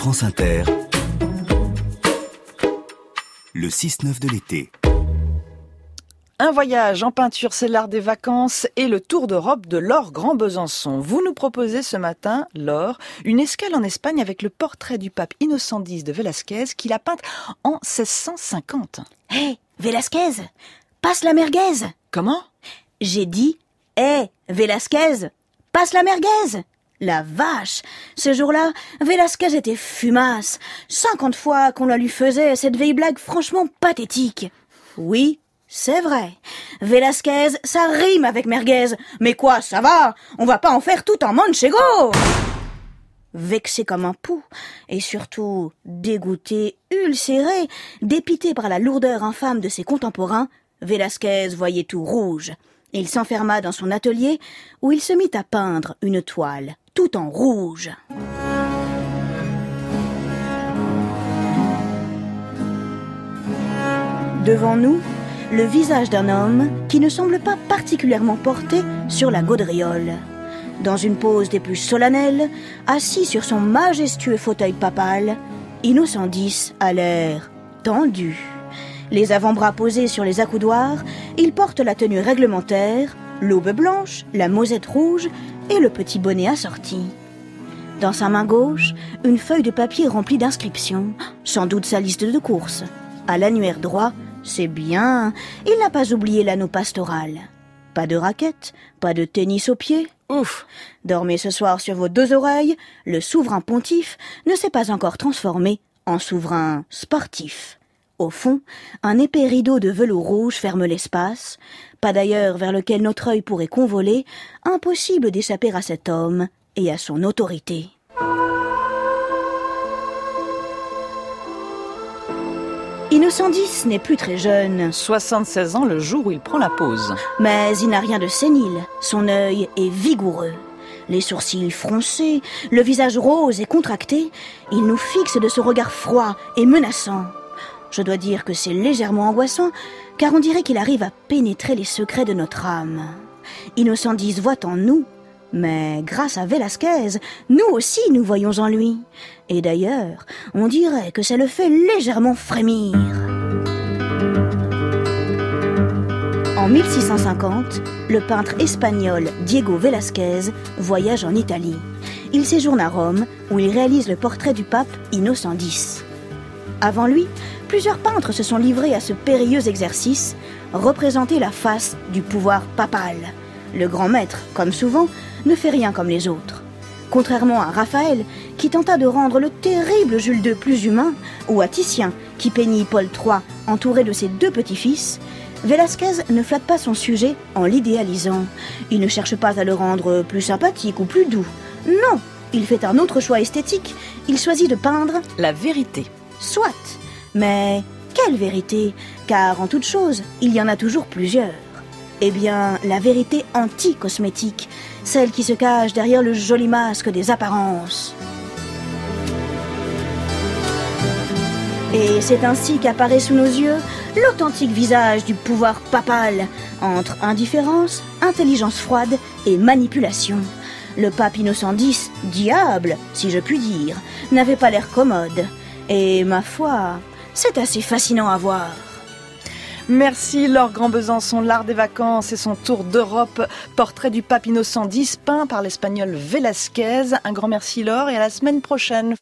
France Inter, le 6-9 de l'été. Un voyage en peinture, c'est l'art des vacances et le tour d'Europe de Laure Grand Besançon. Vous nous proposez ce matin, Laure, une escale en Espagne avec le portrait du pape Innocent X de Velázquez qu'il a peint en 1650. Hé, hey, Velázquez, passe la merguez. Comment? J'ai dit, hé, hey, Velázquez, passe la merguez. La vache Ce jour-là, Velasquez était fumasse. Cinquante fois qu'on la lui faisait, cette vieille blague franchement pathétique. Oui, c'est vrai. Velasquez, ça rime avec merguez. Mais quoi, ça va? On va pas en faire tout en manchego Vexé comme un pou, et surtout dégoûté, ulcéré, dépité par la lourdeur infâme de ses contemporains, Velasquez voyait tout rouge. Il s'enferma dans son atelier, où il se mit à peindre une toile tout en rouge. Devant nous, le visage d'un homme qui ne semble pas particulièrement porté sur la gaudriole. Dans une pose des plus solennelles, assis sur son majestueux fauteuil papal, Innocent X a l'air tendu. Les avant-bras posés sur les accoudoirs, il porte la tenue réglementaire, l'aube blanche, la mosette rouge et le petit bonnet assorti. Dans sa main gauche, une feuille de papier remplie d'inscriptions, sans doute sa liste de courses. À l'annuaire droit, c'est bien, il n'a pas oublié l'anneau pastoral. Pas de raquette, pas de tennis aux pieds. Ouf Dormez ce soir sur vos deux oreilles, le souverain pontife ne s'est pas encore transformé en souverain sportif. Au fond, un épais rideau de velours rouge ferme l'espace, pas d'ailleurs vers lequel notre œil pourrait convoler, impossible d'échapper à cet homme et à son autorité. Innocent X n'est plus très jeune. 76 ans le jour où il prend la pause. Mais il n'a rien de sénile. Son œil est vigoureux. Les sourcils froncés, le visage rose et contracté, il nous fixe de ce regard froid et menaçant. Je dois dire que c'est légèrement angoissant, car on dirait qu'il arrive à pénétrer les secrets de notre âme. Innocent X voit en nous, mais grâce à Velasquez, nous aussi nous voyons en lui. Et d'ailleurs, on dirait que ça le fait légèrement frémir. En 1650, le peintre espagnol Diego Velázquez voyage en Italie. Il séjourne à Rome, où il réalise le portrait du pape Innocent X. Avant lui, plusieurs peintres se sont livrés à ce périlleux exercice, représenter la face du pouvoir papal. Le grand maître, comme souvent, ne fait rien comme les autres. Contrairement à Raphaël, qui tenta de rendre le terrible Jules II plus humain, ou à Titien, qui peignit Paul III entouré de ses deux petits-fils, Velasquez ne flatte pas son sujet en l'idéalisant. Il ne cherche pas à le rendre plus sympathique ou plus doux. Non, il fait un autre choix esthétique. Il choisit de peindre la vérité. Soit. Mais quelle vérité? Car en toute chose, il y en a toujours plusieurs. Eh bien, la vérité anti-cosmétique, celle qui se cache derrière le joli masque des apparences. Et c'est ainsi qu'apparaît sous nos yeux l'authentique visage du pouvoir papal, entre indifférence, intelligence froide et manipulation. Le pape Innocent X, diable, si je puis dire, n'avait pas l'air commode. Et ma foi, c'est assez fascinant à voir. Merci Laure Grand Besançon, l'art des vacances et son tour d'Europe, portrait du pape Innocent X peint par l'espagnol Velasquez. Un grand merci Laure et à la semaine prochaine.